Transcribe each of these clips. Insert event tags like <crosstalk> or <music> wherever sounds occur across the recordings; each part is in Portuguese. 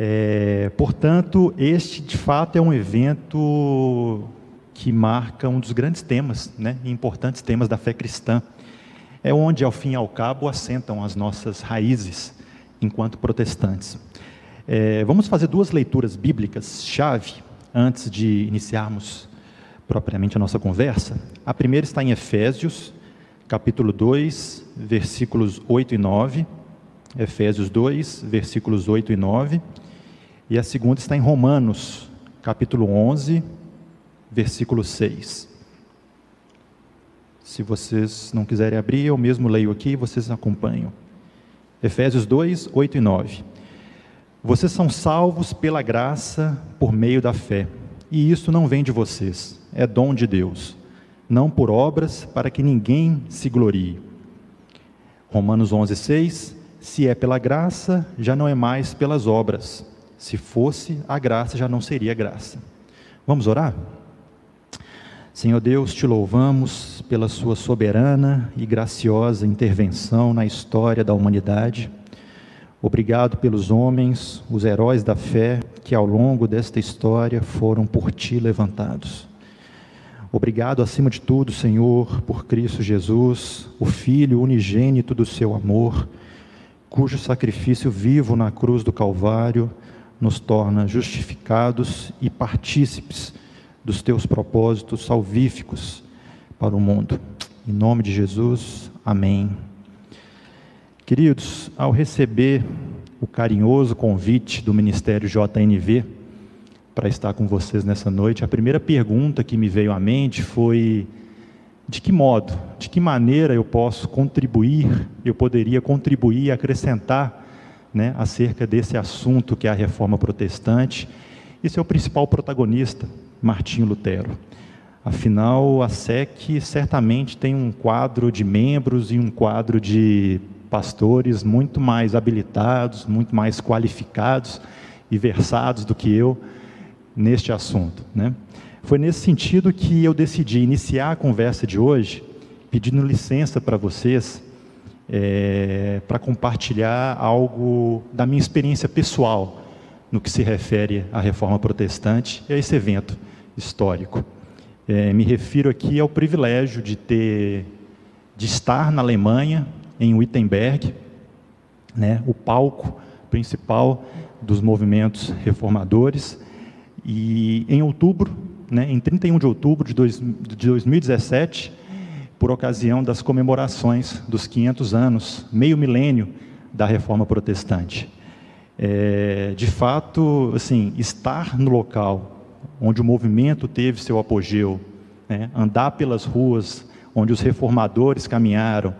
É, portanto, este de fato é um evento que marca um dos grandes temas, né, importantes temas da fé cristã. É onde, ao fim e ao cabo, assentam as nossas raízes enquanto protestantes. É, vamos fazer duas leituras bíblicas chave antes de iniciarmos propriamente a nossa conversa. A primeira está em Efésios, capítulo 2, versículos 8 e 9. Efésios 2, versículos 8 e 9. E a segunda está em Romanos, capítulo 11, versículo 6. Se vocês não quiserem abrir, eu mesmo leio aqui vocês acompanham. Efésios 2, 8 e 9. Vocês são salvos pela graça por meio da fé, e isso não vem de vocês, é dom de Deus, não por obras, para que ninguém se glorie. Romanos 11, 6. Se é pela graça, já não é mais pelas obras. Se fosse, a graça já não seria graça. Vamos orar? Senhor Deus, te louvamos pela Sua soberana e graciosa intervenção na história da humanidade. Obrigado pelos homens, os heróis da fé, que ao longo desta história foram por Ti levantados. Obrigado, acima de tudo, Senhor, por Cristo Jesus, o Filho unigênito do Seu amor, cujo sacrifício vivo na cruz do Calvário nos torna justificados e partícipes dos teus propósitos salvíficos para o mundo. Em nome de Jesus, amém. Queridos, ao receber o carinhoso convite do Ministério JNV para estar com vocês nessa noite, a primeira pergunta que me veio à mente foi: de que modo, de que maneira eu posso contribuir, eu poderia contribuir e acrescentar né, acerca desse assunto que é a reforma protestante? Esse é o principal protagonista Martinho Lutero. Afinal, a SEC certamente tem um quadro de membros e um quadro de pastores muito mais habilitados, muito mais qualificados e versados do que eu neste assunto. Né? Foi nesse sentido que eu decidi iniciar a conversa de hoje pedindo licença para vocês é, para compartilhar algo da minha experiência pessoal no que se refere à reforma protestante e a esse evento histórico. É, me refiro aqui ao privilégio de ter, de estar na Alemanha, em Wittenberg, né, o palco principal dos movimentos reformadores. E em outubro, né, em 31 de outubro de, dois, de 2017, por ocasião das comemorações dos 500 anos, meio milênio da Reforma Protestante. É, de fato, assim, estar no local onde o movimento teve seu apogeu, né? andar pelas ruas onde os reformadores caminharam,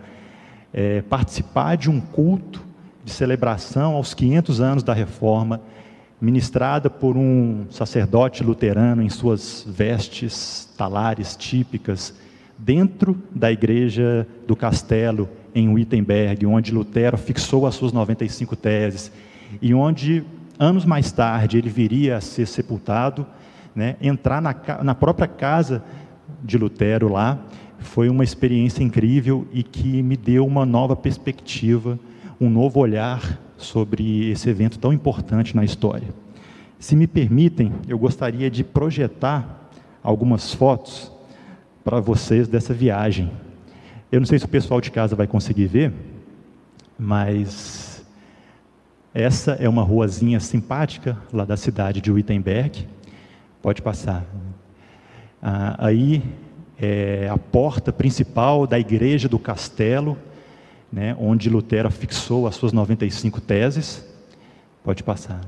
é, participar de um culto de celebração aos 500 anos da reforma, ministrada por um sacerdote luterano em suas vestes talares típicas, dentro da igreja do castelo em Wittenberg, onde Lutero fixou as suas 95 teses e onde anos mais tarde ele viria a ser sepultado né, entrar na, na própria casa de Lutero lá, foi uma experiência incrível e que me deu uma nova perspectiva, um novo olhar sobre esse evento tão importante na história. Se me permitem, eu gostaria de projetar algumas fotos para vocês dessa viagem. Eu não sei se o pessoal de casa vai conseguir ver, mas essa é uma ruazinha simpática lá da cidade de Wittenberg. Pode passar. Ah, aí é a porta principal da igreja do castelo, né, onde Lutero fixou as suas 95 teses. Pode passar.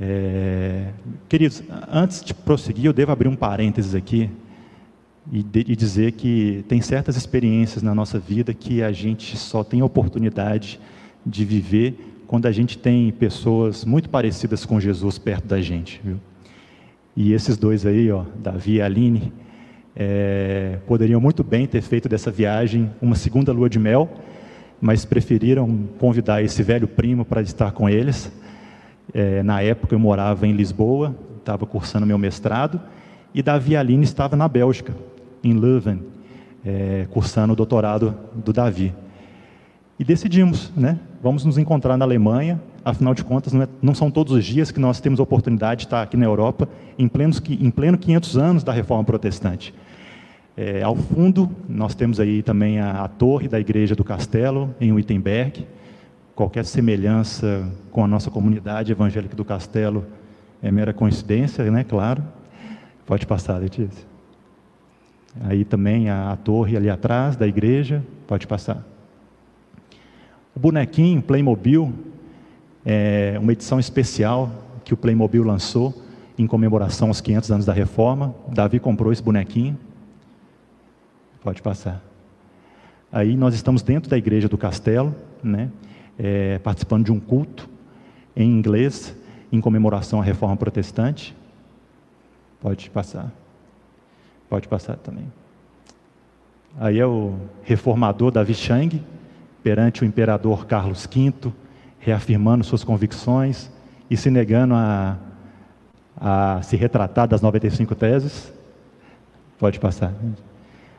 É, queridos, antes de prosseguir, eu devo abrir um parênteses aqui e, de, e dizer que tem certas experiências na nossa vida que a gente só tem oportunidade de viver quando a gente tem pessoas muito parecidas com Jesus perto da gente. Viu? E esses dois aí, ó, Davi e Aline, é, poderiam muito bem ter feito dessa viagem uma segunda lua de mel, mas preferiram convidar esse velho primo para estar com eles. É, na época eu morava em Lisboa, estava cursando meu mestrado, e Davi e Aline estava na Bélgica, em Leuven, é, cursando o doutorado do Davi. E decidimos, né? Vamos nos encontrar na Alemanha, Afinal de contas, não, é, não, são todos os dias que nós temos a oportunidade de estar aqui na Europa, em, em pleno 500 anos da Reforma Protestante. É, ao fundo, nós temos aí também a, a, torre da Igreja do Castelo, em Wittenberg. Qualquer semelhança com a nossa comunidade evangélica do Castelo é mera coincidência, né? Claro. Pode passar, Letícia. Aí também a, a torre ali atrás da igreja, pode passar. O bonequinho Playmobil é uma edição especial que o Playmobil lançou em comemoração aos 500 anos da Reforma. Davi comprou esse bonequinho. Pode passar. Aí nós estamos dentro da igreja do castelo, né, é, participando de um culto em inglês em comemoração à Reforma Protestante. Pode passar. Pode passar também. Aí é o reformador Davi Chang, perante o imperador Carlos V, reafirmando suas convicções e se negando a, a se retratar das 95 teses. Pode passar.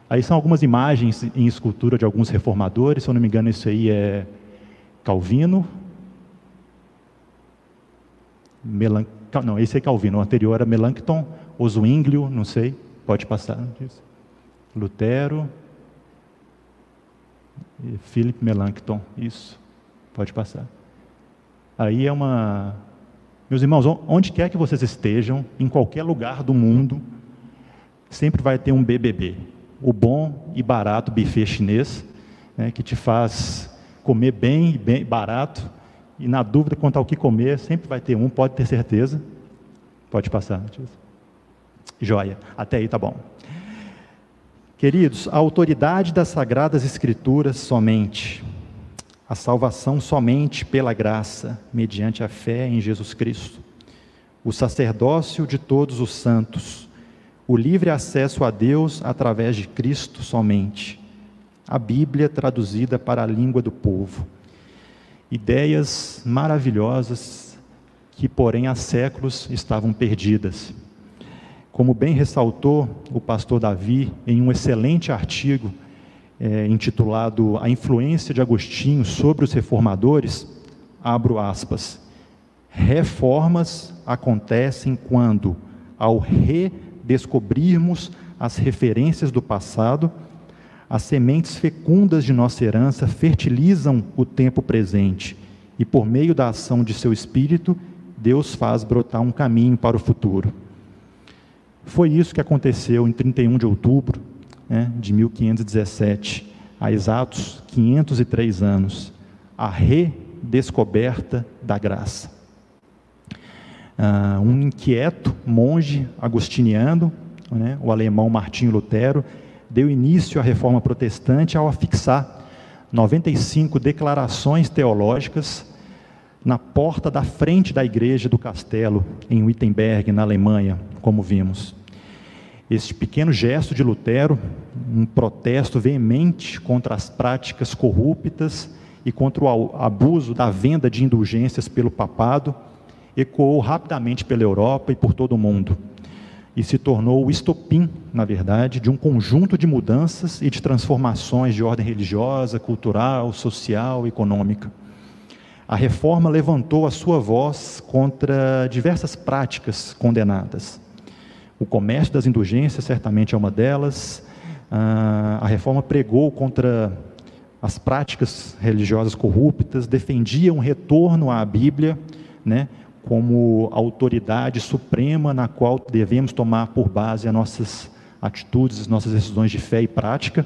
Aí são algumas imagens em escultura de alguns reformadores, se eu não me engano, isso aí é Calvino. Melan... Não, esse é Calvino, o anterior era Melanchthon, Oswinglio, não sei, pode passar. Lutero, Philip Melanchthon, isso, pode passar. Aí é uma. Meus irmãos, onde quer que vocês estejam, em qualquer lugar do mundo, sempre vai ter um BBB, o bom e barato buffet chinês, né, que te faz comer bem e bem barato, e na dúvida quanto ao que comer, sempre vai ter um, pode ter certeza. Pode passar. Joia, até aí tá bom. Queridos, a autoridade das Sagradas Escrituras somente, a salvação somente pela graça, mediante a fé em Jesus Cristo, o sacerdócio de todos os santos, o livre acesso a Deus através de Cristo somente, a Bíblia traduzida para a língua do povo. Ideias maravilhosas que, porém, há séculos estavam perdidas. Como bem ressaltou o pastor Davi em um excelente artigo é, intitulado A Influência de Agostinho sobre os Reformadores, abro aspas, reformas acontecem quando, ao redescobrirmos as referências do passado, as sementes fecundas de nossa herança fertilizam o tempo presente e, por meio da ação de seu espírito, Deus faz brotar um caminho para o futuro. Foi isso que aconteceu em 31 de outubro né, de 1517, há exatos 503 anos, a redescoberta da graça. Uh, um inquieto monge agostiniano, né, o alemão Martinho Lutero, deu início à reforma protestante ao afixar 95 declarações teológicas na porta da frente da igreja do castelo, em Wittenberg, na Alemanha, como vimos. Este pequeno gesto de Lutero, um protesto veemente contra as práticas corruptas e contra o abuso da venda de indulgências pelo papado, ecoou rapidamente pela Europa e por todo o mundo, e se tornou o estopim, na verdade, de um conjunto de mudanças e de transformações de ordem religiosa, cultural, social econômica. A reforma levantou a sua voz contra diversas práticas condenadas. O comércio das indulgências certamente é uma delas. Ah, a reforma pregou contra as práticas religiosas corruptas, defendia um retorno à Bíblia, né, como autoridade suprema na qual devemos tomar por base as nossas atitudes, as nossas decisões de fé e prática.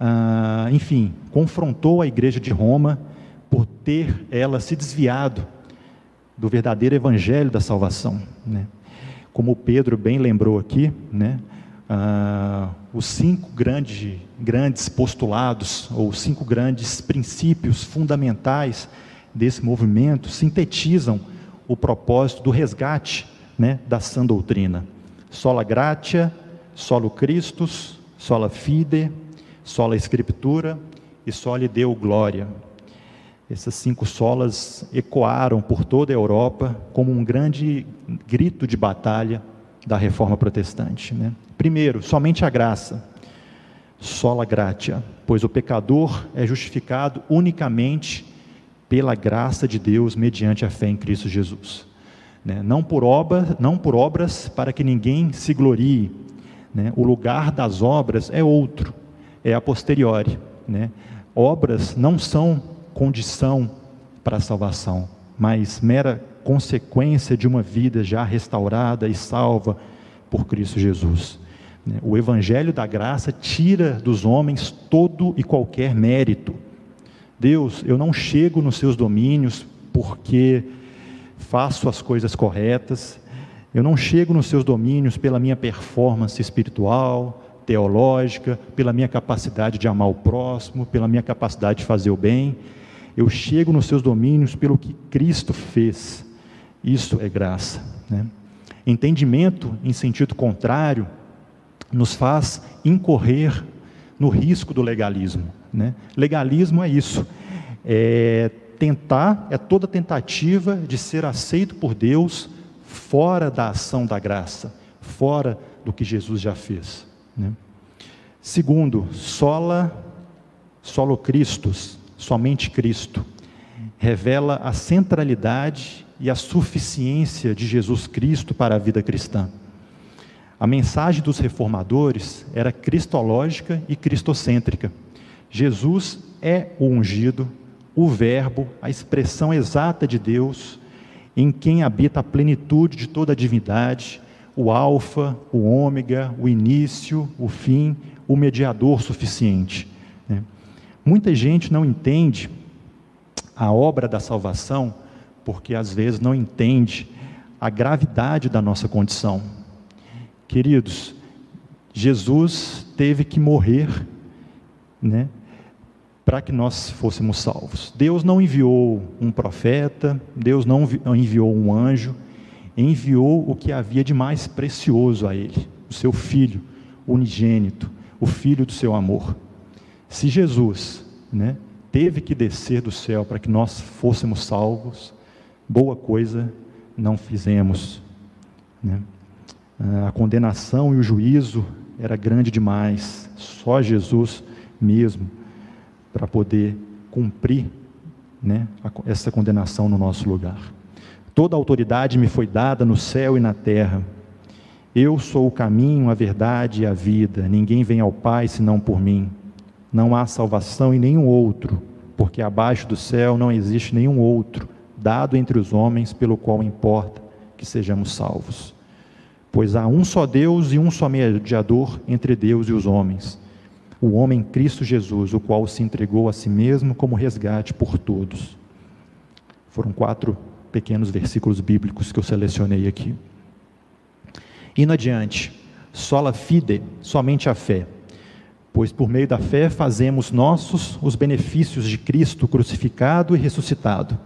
Ah, enfim, confrontou a igreja de Roma por ter ela se desviado do verdadeiro evangelho da salvação. Né? Como Pedro bem lembrou aqui, né? Ah, os cinco grandes, grandes postulados, ou cinco grandes princípios fundamentais desse movimento sintetizam o propósito do resgate né, da sã doutrina. Sola gratia, solo Christus, sola fide, sola Escritura e soli Deo glória. Essas cinco solas ecoaram por toda a Europa como um grande grito de batalha da reforma protestante. Né? Primeiro, somente a graça, sola gratia, pois o pecador é justificado unicamente pela graça de Deus mediante a fé em Cristo Jesus. Né? Não, por obra, não por obras para que ninguém se glorie. Né? O lugar das obras é outro, é a posteriori. Né? Obras não são condição para a salvação, mas mera consequência de uma vida já restaurada e salva por Cristo Jesus. O Evangelho da graça tira dos homens todo e qualquer mérito. Deus, eu não chego nos seus domínios porque faço as coisas corretas, eu não chego nos seus domínios pela minha performance espiritual, teológica, pela minha capacidade de amar o próximo, pela minha capacidade de fazer o bem. Eu chego nos seus domínios pelo que Cristo fez. Isso é graça. Né? Entendimento em sentido contrário nos faz incorrer no risco do legalismo. Né? Legalismo é isso, é tentar, é toda tentativa de ser aceito por Deus fora da ação da graça, fora do que Jesus já fez. Né? Segundo, sola, solo Christus, somente Cristo, revela a centralidade e a suficiência de Jesus Cristo para a vida cristã. A mensagem dos reformadores era cristológica e cristocêntrica. Jesus é o ungido, o Verbo, a expressão exata de Deus, em quem habita a plenitude de toda a divindade, o Alfa, o Ômega, o início, o fim, o mediador suficiente. Muita gente não entende a obra da salvação porque às vezes não entende a gravidade da nossa condição. Queridos, Jesus teve que morrer, né, para que nós fôssemos salvos. Deus não enviou um profeta, Deus não enviou um anjo, enviou o que havia de mais precioso a ele, o seu filho unigênito, o filho do seu amor. Se Jesus, né, teve que descer do céu para que nós fôssemos salvos, boa coisa não fizemos, né? Ah, a condenação e o juízo era grande demais, só Jesus mesmo para poder cumprir né, essa condenação no nosso lugar. Toda autoridade me foi dada no céu e na terra. Eu sou o caminho, a verdade e a vida. Ninguém vem ao Pai senão por mim. Não há salvação em nenhum outro, porque abaixo do céu não existe nenhum outro dado entre os homens pelo qual importa que sejamos salvos. Pois há um só Deus e um só mediador entre Deus e os homens, o homem Cristo Jesus, o qual se entregou a si mesmo como resgate por todos. Foram quatro pequenos versículos bíblicos que eu selecionei aqui. Indo adiante, sola fide, somente a fé. Pois por meio da fé fazemos nossos os benefícios de Cristo crucificado e ressuscitado.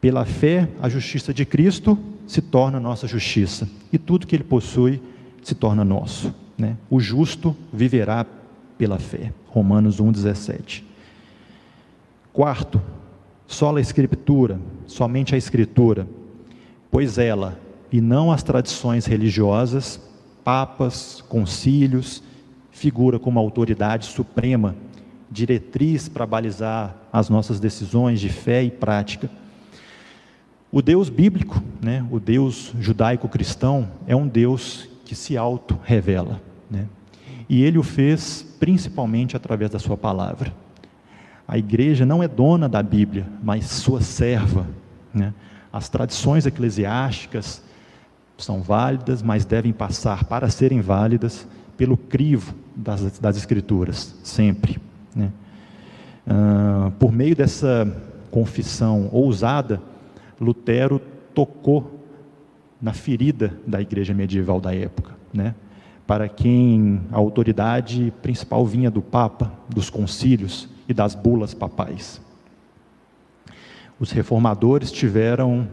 Pela fé, a justiça de Cristo se torna nossa justiça, e tudo que ele possui se torna nosso. Né? O justo viverá pela fé. Romanos 1,17. Quarto, só a Escritura, somente a Escritura, pois ela, e não as tradições religiosas, papas, concílios, figura como autoridade suprema, diretriz para balizar as nossas decisões de fé e prática o Deus bíblico, né, o Deus judaico-cristão, é um Deus que se auto-revela. Né? E ele o fez principalmente através da sua palavra. A igreja não é dona da Bíblia, mas sua serva. Né? As tradições eclesiásticas são válidas, mas devem passar, para serem válidas, pelo crivo das, das Escrituras, sempre. Né? Ah, por meio dessa confissão ousada, Lutero tocou na ferida da igreja medieval da época, né? para quem a autoridade principal vinha do Papa, dos concílios e das bulas papais. Os reformadores tiveram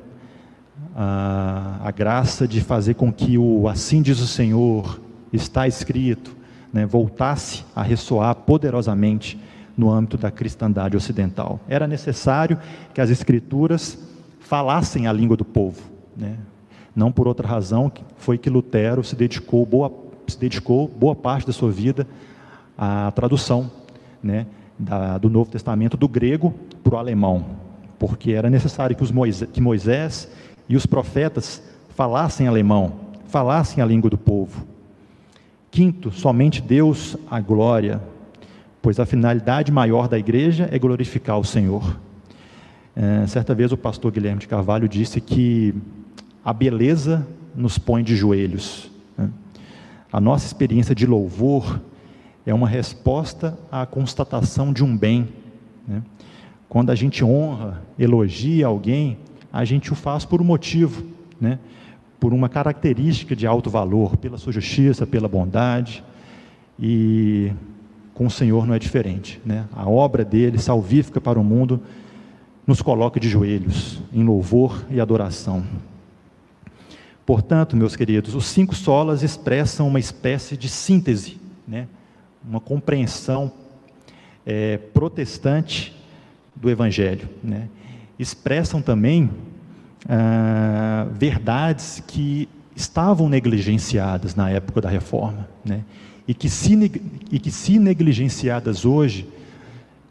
a, a graça de fazer com que o assim diz o Senhor, está escrito, né, voltasse a ressoar poderosamente no âmbito da cristandade ocidental. Era necessário que as escrituras falassem a língua do povo. Né? Não por outra razão, foi que Lutero se dedicou boa, se dedicou boa parte da sua vida à tradução né, da, do Novo Testamento do grego para o alemão, porque era necessário que, Moisés, que Moisés e os profetas falassem alemão, falassem a língua do povo. Quinto, somente Deus a glória, pois a finalidade maior da igreja é glorificar o Senhor. É, certa vez o pastor Guilherme de Carvalho disse que a beleza nos põe de joelhos. Né? A nossa experiência de louvor é uma resposta à constatação de um bem. Né? Quando a gente honra, elogia alguém, a gente o faz por um motivo, né? Por uma característica de alto valor, pela sua justiça, pela bondade. E com o Senhor não é diferente. Né? A obra dele, salvífica para o mundo, nos coloca de joelhos, em louvor e adoração. Portanto, meus queridos, os cinco solas expressam uma espécie de síntese, né? uma compreensão é, protestante do Evangelho. Né? Expressam também ah, verdades que estavam negligenciadas na época da reforma, né? e, que se, e que, se negligenciadas hoje,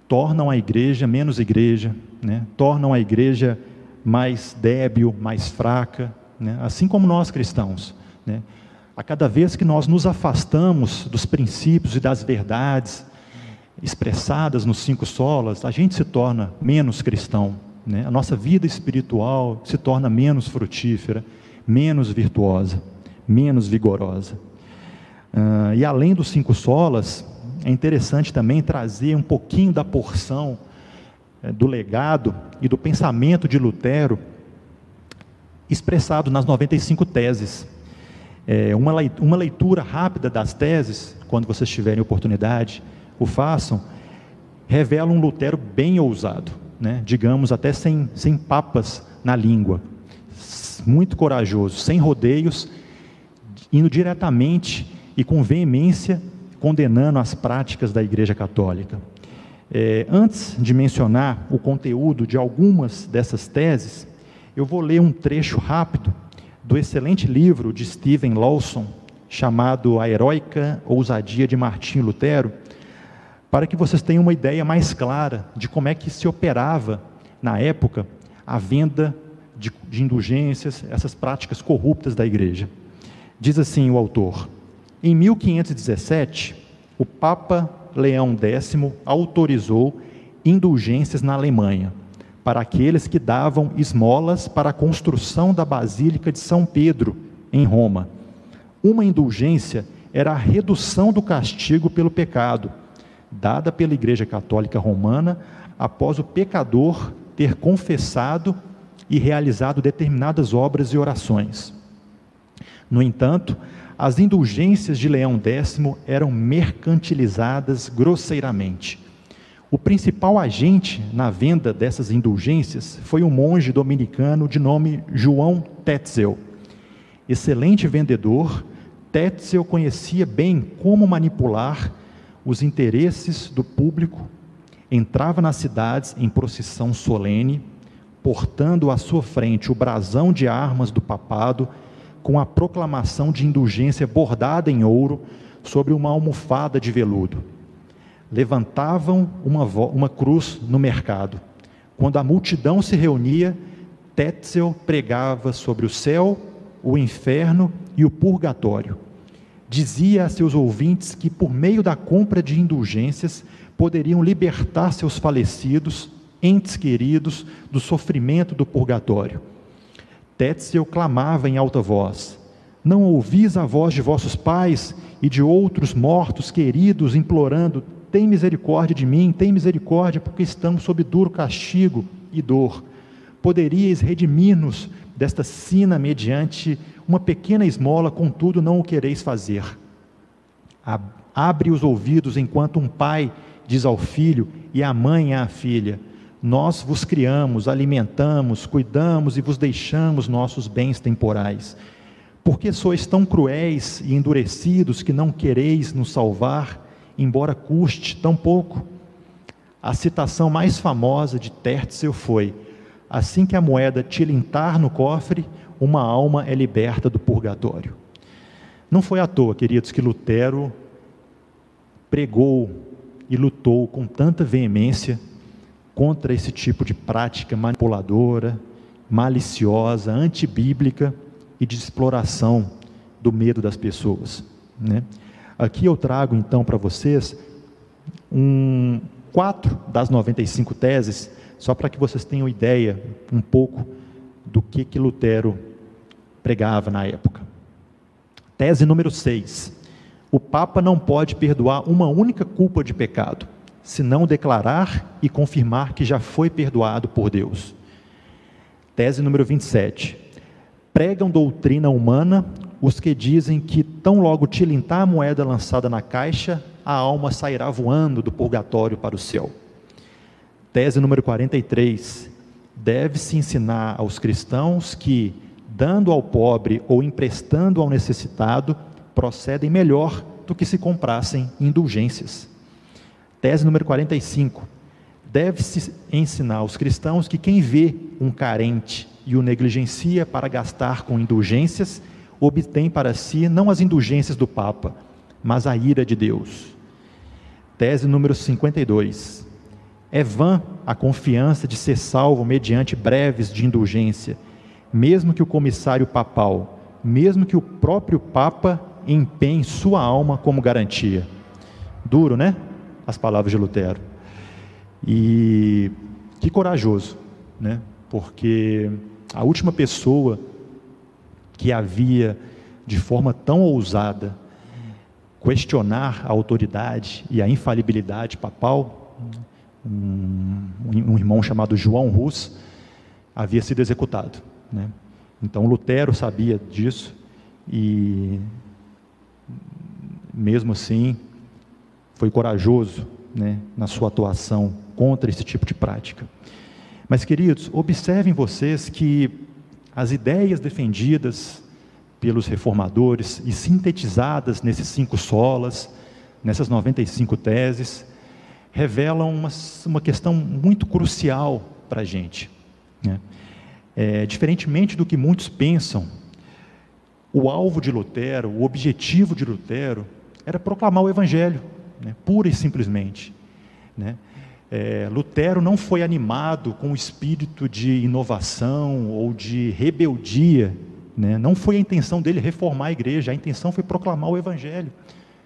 tornam a igreja menos igreja, né? tornam a igreja mais débil, mais fraca, né? assim como nós cristãos. Né? A cada vez que nós nos afastamos dos princípios e das verdades expressadas nos cinco solas, a gente se torna menos cristão. Né? A nossa vida espiritual se torna menos frutífera, menos virtuosa, menos vigorosa. Uh, e além dos cinco solas, é interessante também trazer um pouquinho da porção uh, do legado e do pensamento de Lutero expressado nas 95 teses. É, uma leitura rápida das teses, quando vocês tiverem oportunidade, o façam, revela um Lutero bem ousado, né? digamos até sem, sem papas na língua, muito corajoso, sem rodeios, indo diretamente e com veemência condenando as práticas da Igreja Católica. É, antes de mencionar o conteúdo de algumas dessas teses, eu vou ler um trecho rápido do excelente livro de Stephen Lawson, chamado A Heróica Ousadia de Martinho Lutero, para que vocês tenham uma ideia mais clara de como é que se operava, na época, a venda de, de indulgências, essas práticas corruptas da igreja. Diz assim o autor: Em 1517, o Papa Leão X autorizou indulgências na Alemanha para aqueles que davam esmolas para a construção da Basílica de São Pedro, em Roma. Uma indulgência era a redução do castigo pelo pecado, dada pela Igreja Católica Romana após o pecador ter confessado e realizado determinadas obras e orações. No entanto, as indulgências de Leão X eram mercantilizadas grosseiramente. O principal agente na venda dessas indulgências foi um monge dominicano de nome João Tetzel. Excelente vendedor, Tetzel conhecia bem como manipular os interesses do público, entrava nas cidades em procissão solene, portando à sua frente o brasão de armas do papado, com a proclamação de indulgência bordada em ouro sobre uma almofada de veludo levantavam uma, uma cruz no mercado. Quando a multidão se reunia, Tetzel pregava sobre o céu, o inferno e o purgatório. Dizia a seus ouvintes que, por meio da compra de indulgências, poderiam libertar seus falecidos, entes queridos, do sofrimento do purgatório. Tetzel clamava em alta voz: Não ouvis a voz de vossos pais e de outros mortos queridos implorando: tem misericórdia de mim, tem misericórdia, porque estamos sob duro castigo e dor. Poderíeis redimir-nos desta sina mediante uma pequena esmola, contudo não o quereis fazer. Abre os ouvidos enquanto um pai diz ao filho e a mãe à filha: Nós vos criamos, alimentamos, cuidamos e vos deixamos nossos bens temporais. Porque sois tão cruéis e endurecidos que não quereis nos salvar? embora custe tão pouco. A citação mais famosa de Tertzel foi: assim que a moeda tilintar no cofre, uma alma é liberta do purgatório. Não foi à toa, queridos, que Lutero pregou e lutou com tanta veemência contra esse tipo de prática manipuladora, maliciosa, antibíblica e de exploração do medo das pessoas. Né? Aqui eu trago então para vocês um, quatro das 95 teses, só para que vocês tenham ideia um pouco do que, que Lutero pregava na época. Tese número 6. O Papa não pode perdoar uma única culpa de pecado, se não declarar e confirmar que já foi perdoado por Deus. Tese número 27. Pregam doutrina humana os que dizem que tão logo tilintar a moeda lançada na caixa, a alma sairá voando do purgatório para o céu. Tese número 43. Deve-se ensinar aos cristãos que, dando ao pobre ou emprestando ao necessitado, procedem melhor do que se comprassem indulgências. Tese número 45 deve-se ensinar aos cristãos que quem vê um carente e o negligencia para gastar com indulgências, obtém para si não as indulgências do Papa, mas a ira de Deus. Tese número 52. É vã a confiança de ser salvo mediante breves de indulgência, mesmo que o comissário papal, mesmo que o próprio Papa empenhe sua alma como garantia. Duro, né? As palavras de Lutero. E que corajoso, né? Porque a última pessoa que havia de forma tão ousada questionar a autoridade e a infalibilidade papal, um, um irmão chamado João Rus havia sido executado. Né? Então Lutero sabia disso e, mesmo assim, foi corajoso né, na sua atuação contra esse tipo de prática. Mas, queridos, observem vocês que as ideias defendidas pelos reformadores e sintetizadas nesses cinco solas, nessas 95 teses, revelam uma, uma questão muito crucial para a gente. Né? É, diferentemente do que muitos pensam, o alvo de Lutero, o objetivo de Lutero, era proclamar o Evangelho, né? pura e simplesmente. Né? É, Lutero não foi animado com o espírito de inovação ou de rebeldia, né? não foi a intenção dele reformar a igreja, a intenção foi proclamar o Evangelho.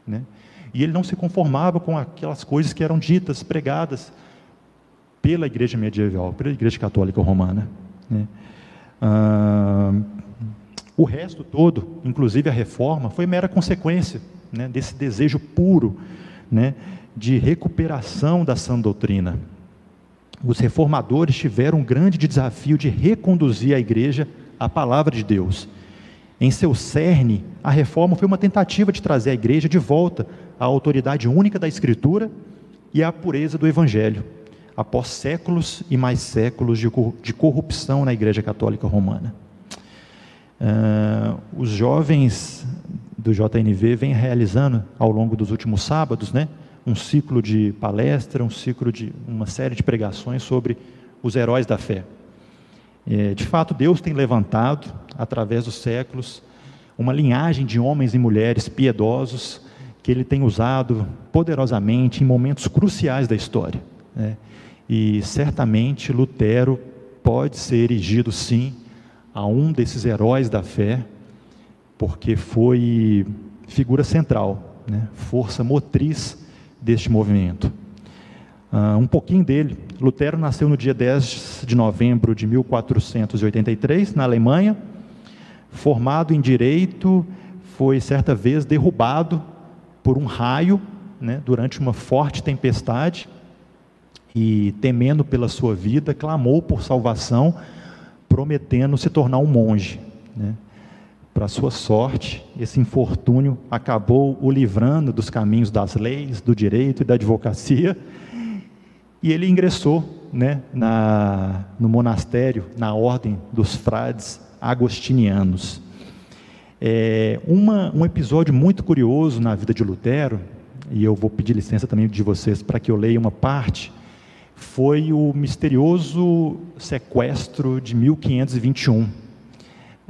Né? E ele não se conformava com aquelas coisas que eram ditas, pregadas pela igreja medieval, pela igreja católica romana. Né? Ah, o resto todo, inclusive a reforma, foi mera consequência né, desse desejo puro né, de recuperação da sã doutrina. Os reformadores tiveram um grande desafio de reconduzir a igreja à palavra de Deus. Em seu cerne, a reforma foi uma tentativa de trazer a igreja de volta à autoridade única da Escritura e à pureza do Evangelho, após séculos e mais séculos de corrupção na Igreja Católica Romana. Uh, os jovens do JNV vêm realizando ao longo dos últimos sábados, né, um ciclo de palestra, um ciclo de uma série de pregações sobre os heróis da fé. É, de fato, Deus tem levantado, através dos séculos, uma linhagem de homens e mulheres piedosos que Ele tem usado poderosamente em momentos cruciais da história. Né? E certamente Lutero pode ser erigido, sim, a um desses heróis da fé, porque foi figura central, né? força motriz deste movimento. Uh, um pouquinho dele. Lutero nasceu no dia 10 de novembro de 1483, na Alemanha. Formado em direito, foi certa vez derrubado por um raio né, durante uma forte tempestade e, temendo pela sua vida, clamou por salvação, prometendo se tornar um monge. Né. Para sua sorte, esse infortúnio acabou o livrando dos caminhos das leis, do direito e da advocacia, e ele ingressou né, na, no monastério, na ordem dos frades agostinianos. É, uma, um episódio muito curioso na vida de Lutero, e eu vou pedir licença também de vocês para que eu leia uma parte, foi o misterioso sequestro de 1521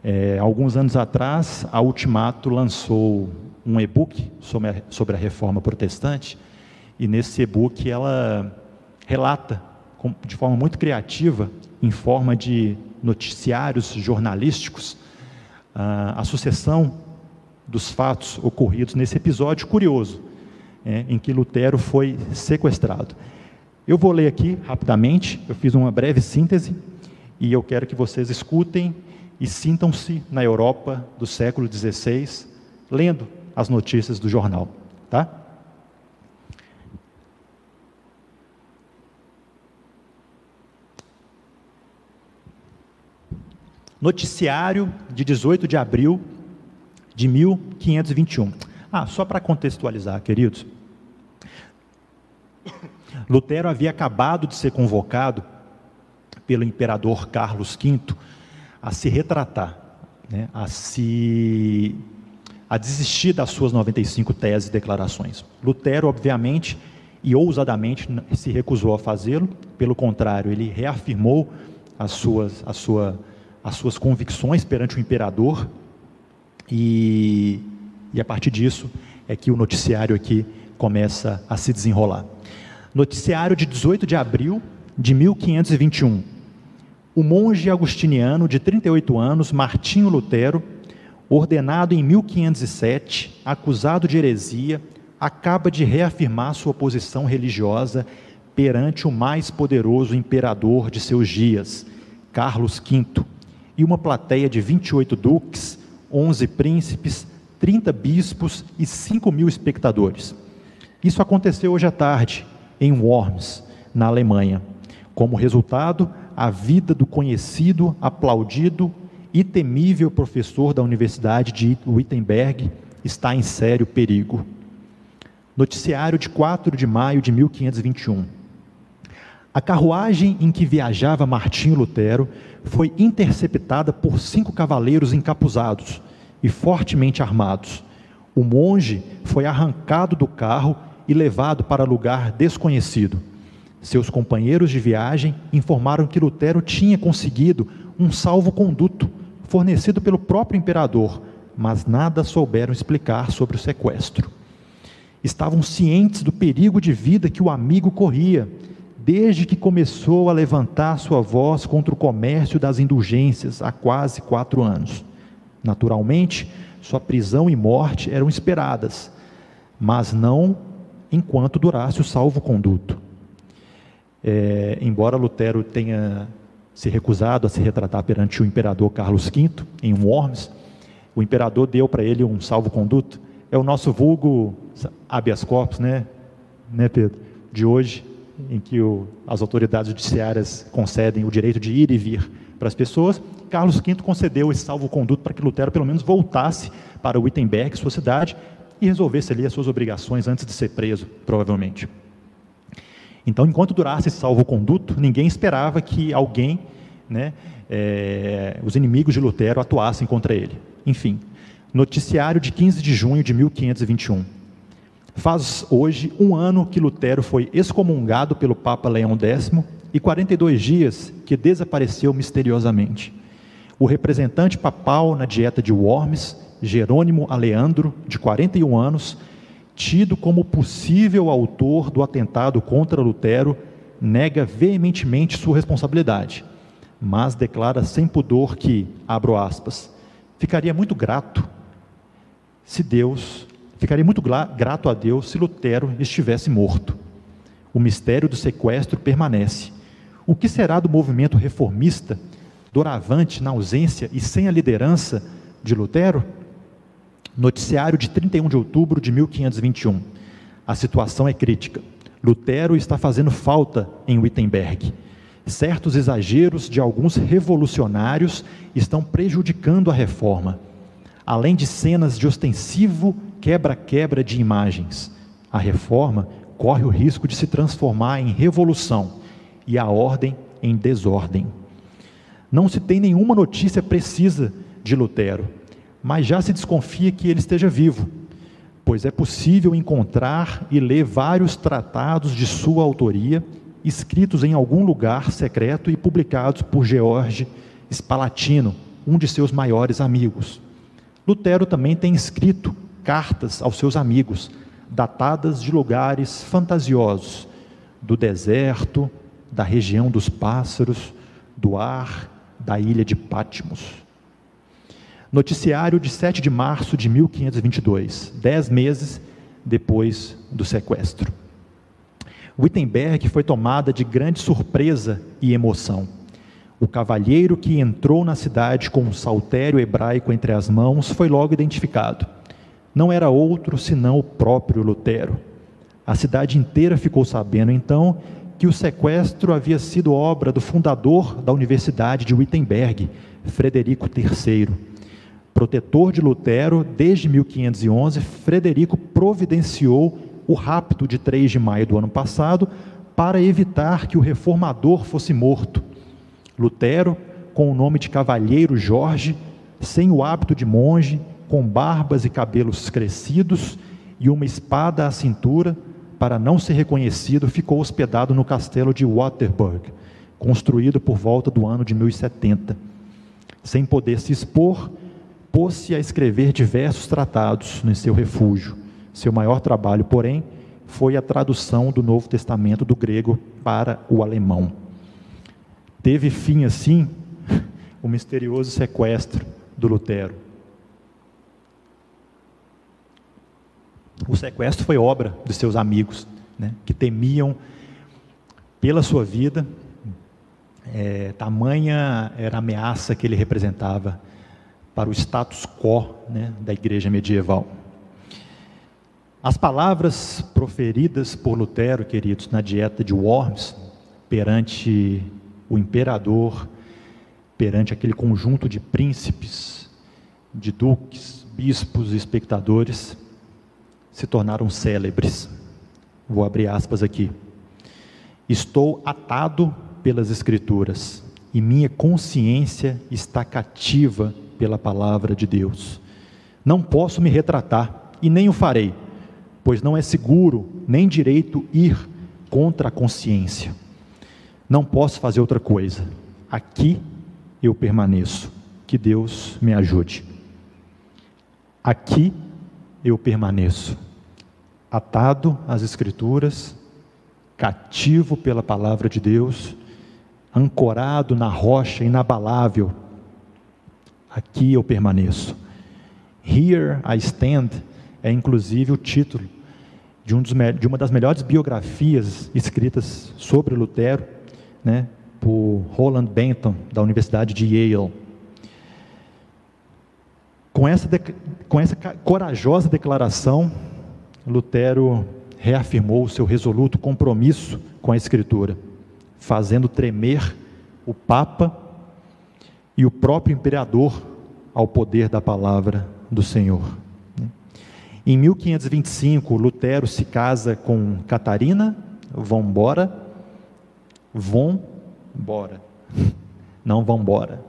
é, alguns anos atrás, a Ultimato lançou um e-book sobre sobre a reforma protestante, e nesse e-book ela relata de forma muito criativa, em forma de noticiários jornalísticos, a sucessão dos fatos ocorridos nesse episódio curioso, é, em que Lutero foi sequestrado. Eu vou ler aqui rapidamente, eu fiz uma breve síntese e eu quero que vocês escutem e sintam-se na Europa do século XVI, lendo as notícias do jornal, tá? Noticiário de 18 de abril de 1521. Ah, só para contextualizar, queridos. Lutero havia acabado de ser convocado pelo imperador Carlos V a se retratar, né, a se a desistir das suas 95 teses e declarações. Lutero, obviamente, e ousadamente se recusou a fazê-lo, pelo contrário, ele reafirmou as suas, a sua, as suas convicções perante o imperador, e, e a partir disso é que o noticiário aqui começa a se desenrolar. Noticiário de 18 de abril de 1521. O monge agustiniano de 38 anos, Martinho Lutero, ordenado em 1507, acusado de heresia, acaba de reafirmar sua posição religiosa perante o mais poderoso imperador de seus dias, Carlos V, e uma plateia de 28 duques, 11 príncipes, 30 bispos e 5 mil espectadores. Isso aconteceu hoje à tarde, em Worms, na Alemanha. Como resultado, a vida do conhecido, aplaudido e temível professor da Universidade de Wittenberg está em sério perigo. Noticiário de 4 de maio de 1521. A carruagem em que viajava Martinho Lutero foi interceptada por cinco cavaleiros encapuzados e fortemente armados. O monge foi arrancado do carro e levado para lugar desconhecido. Seus companheiros de viagem informaram que Lutero tinha conseguido um salvo-conduto fornecido pelo próprio imperador, mas nada souberam explicar sobre o sequestro. Estavam cientes do perigo de vida que o amigo corria, desde que começou a levantar sua voz contra o comércio das indulgências há quase quatro anos. Naturalmente, sua prisão e morte eram esperadas, mas não enquanto durasse o salvo-conduto. É, embora Lutero tenha se recusado a se retratar perante o imperador Carlos V, em Worms, o imperador deu para ele um salvo-conduto. É o nosso vulgo habeas corpus, né, né Pedro, de hoje, em que o, as autoridades judiciárias concedem o direito de ir e vir para as pessoas. Carlos V concedeu esse salvo-conduto para que Lutero pelo menos voltasse para Wittenberg, sua cidade, e resolvesse ali as suas obrigações antes de ser preso, provavelmente. Então, enquanto durasse esse salvo-conduto, ninguém esperava que alguém, né, é, os inimigos de Lutero, atuassem contra ele. Enfim, noticiário de 15 de junho de 1521. Faz hoje um ano que Lutero foi excomungado pelo Papa Leão X e 42 dias que desapareceu misteriosamente. O representante papal na dieta de Worms Jerônimo Aleandro, de 41 anos, tido como possível autor do atentado contra Lutero, nega veementemente sua responsabilidade, mas declara sem pudor que, abro aspas, ficaria muito grato se Deus, ficaria muito grato a Deus se Lutero estivesse morto. O mistério do sequestro permanece. O que será do movimento reformista, doravante na ausência e sem a liderança de Lutero? Noticiário de 31 de outubro de 1521. A situação é crítica. Lutero está fazendo falta em Wittenberg. Certos exageros de alguns revolucionários estão prejudicando a reforma. Além de cenas de ostensivo quebra-quebra de imagens, a reforma corre o risco de se transformar em revolução e a ordem em desordem. Não se tem nenhuma notícia precisa de Lutero mas já se desconfia que ele esteja vivo, pois é possível encontrar e ler vários tratados de sua autoria, escritos em algum lugar secreto e publicados por George Spalatino, um de seus maiores amigos. Lutero também tem escrito cartas aos seus amigos, datadas de lugares fantasiosos, do deserto, da região dos pássaros, do ar, da ilha de Patmos. Noticiário de 7 de março de 1522, dez meses depois do sequestro. Wittenberg foi tomada de grande surpresa e emoção. O cavalheiro que entrou na cidade com um saltério hebraico entre as mãos foi logo identificado. Não era outro senão o próprio Lutero. A cidade inteira ficou sabendo então que o sequestro havia sido obra do fundador da Universidade de Wittenberg, Frederico III. Protetor de Lutero desde 1511, Frederico providenciou o rapto de 3 de maio do ano passado para evitar que o reformador fosse morto. Lutero, com o nome de Cavalheiro Jorge, sem o hábito de monge, com barbas e cabelos crescidos e uma espada à cintura, para não ser reconhecido, ficou hospedado no castelo de Waterburg, construído por volta do ano de 1070. Sem poder se expor, pôs-se a escrever diversos tratados no seu refúgio. Seu maior trabalho, porém, foi a tradução do Novo Testamento do grego para o alemão. Teve fim, assim, <laughs> o misterioso sequestro do Lutero. O sequestro foi obra de seus amigos, né, que temiam pela sua vida, é, tamanha era a ameaça que ele representava para o status quo né, da igreja medieval. As palavras proferidas por Lutero, queridos, na dieta de Worms, perante o imperador, perante aquele conjunto de príncipes, de duques, bispos e espectadores, se tornaram célebres. Vou abrir aspas aqui. Estou atado pelas Escrituras e minha consciência está cativa pela palavra de Deus. Não posso me retratar e nem o farei, pois não é seguro nem direito ir contra a consciência. Não posso fazer outra coisa. Aqui eu permaneço. Que Deus me ajude. Aqui eu permaneço, atado às Escrituras, cativo pela palavra de Deus, ancorado na rocha inabalável. Aqui eu permaneço. Here I stand é inclusive o título de, um dos, de uma das melhores biografias escritas sobre Lutero, né, por Roland Benton, da Universidade de Yale. Com essa, com essa corajosa declaração, Lutero reafirmou o seu resoluto compromisso com a Escritura, fazendo tremer o Papa e o próprio imperador ao poder da palavra do Senhor. Em 1525, Lutero se casa com Catarina vão embora, vão embora, não vão embora.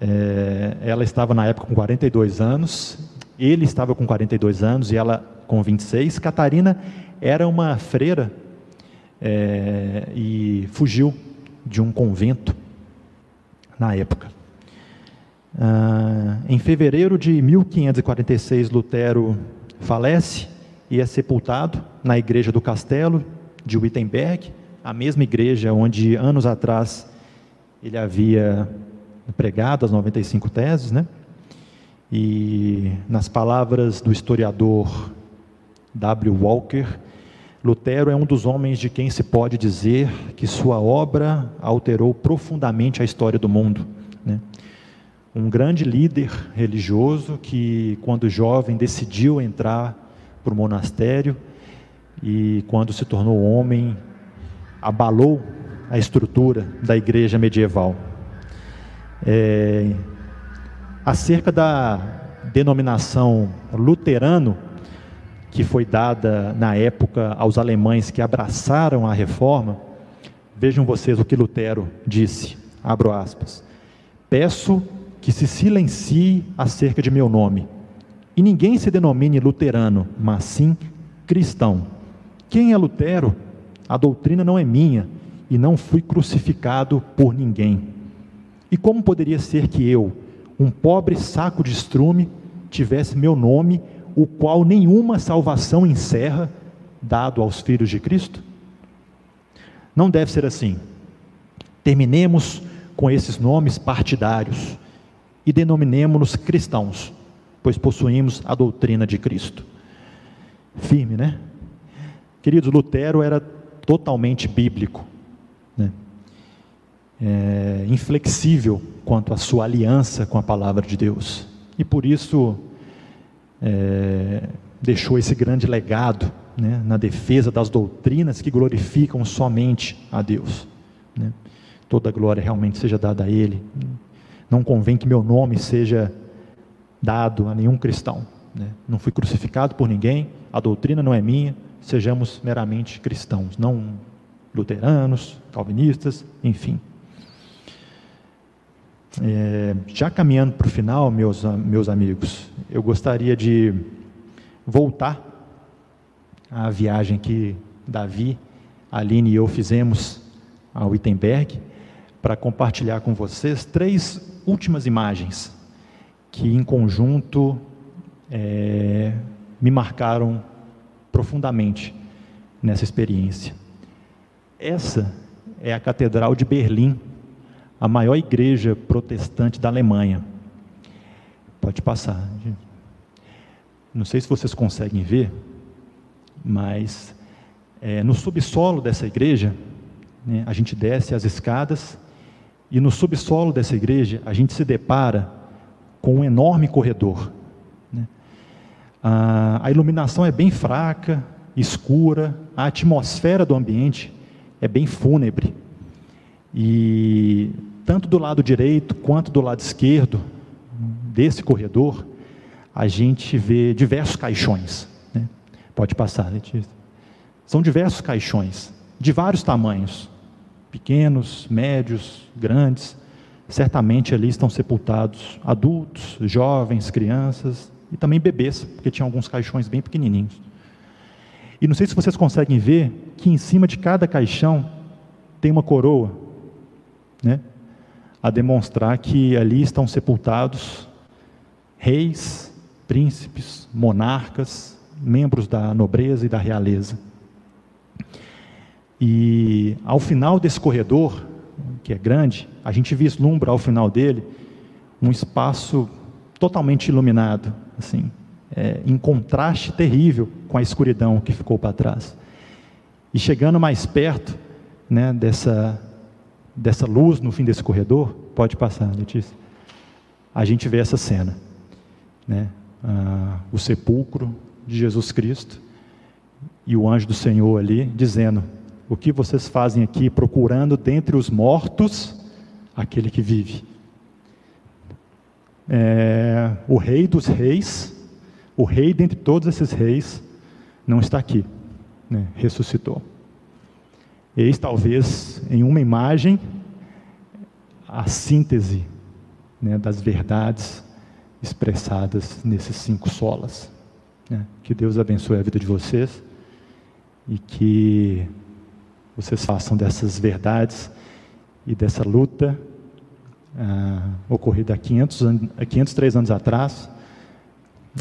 É, ela estava na época com 42 anos, ele estava com 42 anos e ela com 26. Catarina era uma freira é, e fugiu de um convento na época. Ah, em fevereiro de 1546, Lutero falece e é sepultado na igreja do castelo de Wittenberg, a mesma igreja onde anos atrás ele havia pregado as 95 teses, né? E nas palavras do historiador W. Walker, Lutero é um dos homens de quem se pode dizer que sua obra alterou profundamente a história do mundo. Né? Um grande líder religioso que, quando jovem, decidiu entrar para o monastério e, quando se tornou homem, abalou a estrutura da igreja medieval. É, acerca da denominação luterano, que foi dada na época aos alemães que abraçaram a reforma, vejam vocês o que Lutero disse, abro aspas, peço que se silencie acerca de meu nome, e ninguém se denomine luterano, mas sim cristão. Quem é Lutero? A doutrina não é minha, e não fui crucificado por ninguém. E como poderia ser que eu, um pobre saco de estrume, tivesse meu nome, o qual nenhuma salvação encerra, dado aos filhos de Cristo? Não deve ser assim. Terminemos com esses nomes partidários e denominemos-nos cristãos, pois possuímos a doutrina de Cristo. Firme, né? Queridos, Lutero era totalmente bíblico, né? É, inflexível quanto à sua aliança com a palavra de Deus, e por isso é, deixou esse grande legado né, na defesa das doutrinas que glorificam somente a Deus. Né? Toda glória realmente seja dada a Ele. Não convém que meu nome seja dado a nenhum cristão. Né? Não fui crucificado por ninguém, a doutrina não é minha, sejamos meramente cristãos, não luteranos, calvinistas, enfim. É, já caminhando para o final, meus, meus amigos, eu gostaria de voltar à viagem que Davi, Aline e eu fizemos ao Wittenberg, para compartilhar com vocês três últimas imagens que, em conjunto, é, me marcaram profundamente nessa experiência. Essa é a Catedral de Berlim, a maior igreja protestante da Alemanha. Pode passar. Não sei se vocês conseguem ver, mas é, no subsolo dessa igreja, né, a gente desce as escadas e no subsolo dessa igreja a gente se depara com um enorme corredor. Né? A, a iluminação é bem fraca, escura, a atmosfera do ambiente é bem fúnebre. E tanto do lado direito quanto do lado esquerdo desse corredor, a gente vê diversos caixões. Né? Pode passar, Letícia. São diversos caixões, de vários tamanhos, pequenos, médios, grandes. Certamente ali estão sepultados adultos, jovens, crianças e também bebês, porque tinha alguns caixões bem pequenininhos. E não sei se vocês conseguem ver que em cima de cada caixão tem uma coroa, né? A demonstrar que ali estão sepultados reis, príncipes, monarcas, membros da nobreza e da realeza. E ao final desse corredor, que é grande, a gente vislumbra ao final dele um espaço totalmente iluminado, assim, é, em contraste terrível com a escuridão que ficou para trás. E chegando mais perto né, dessa, dessa luz no fim desse corredor, pode passar, Letícia, a gente vê essa cena. Né, ah, o sepulcro de Jesus Cristo e o anjo do Senhor ali dizendo: O que vocês fazem aqui procurando dentre os mortos aquele que vive? É, o Rei dos Reis, o Rei dentre todos esses reis, não está aqui, né, ressuscitou. Eis talvez em uma imagem a síntese né, das verdades expressadas nesses cinco solas. Né? Que Deus abençoe a vida de vocês e que vocês façam dessas verdades e dessa luta ah, ocorrida há 500, 503 anos atrás,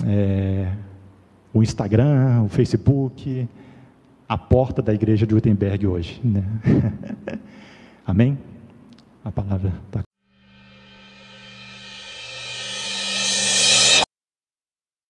é, o Instagram, o Facebook, a porta da igreja de Wittenberg hoje. Né? <laughs> Amém? A palavra está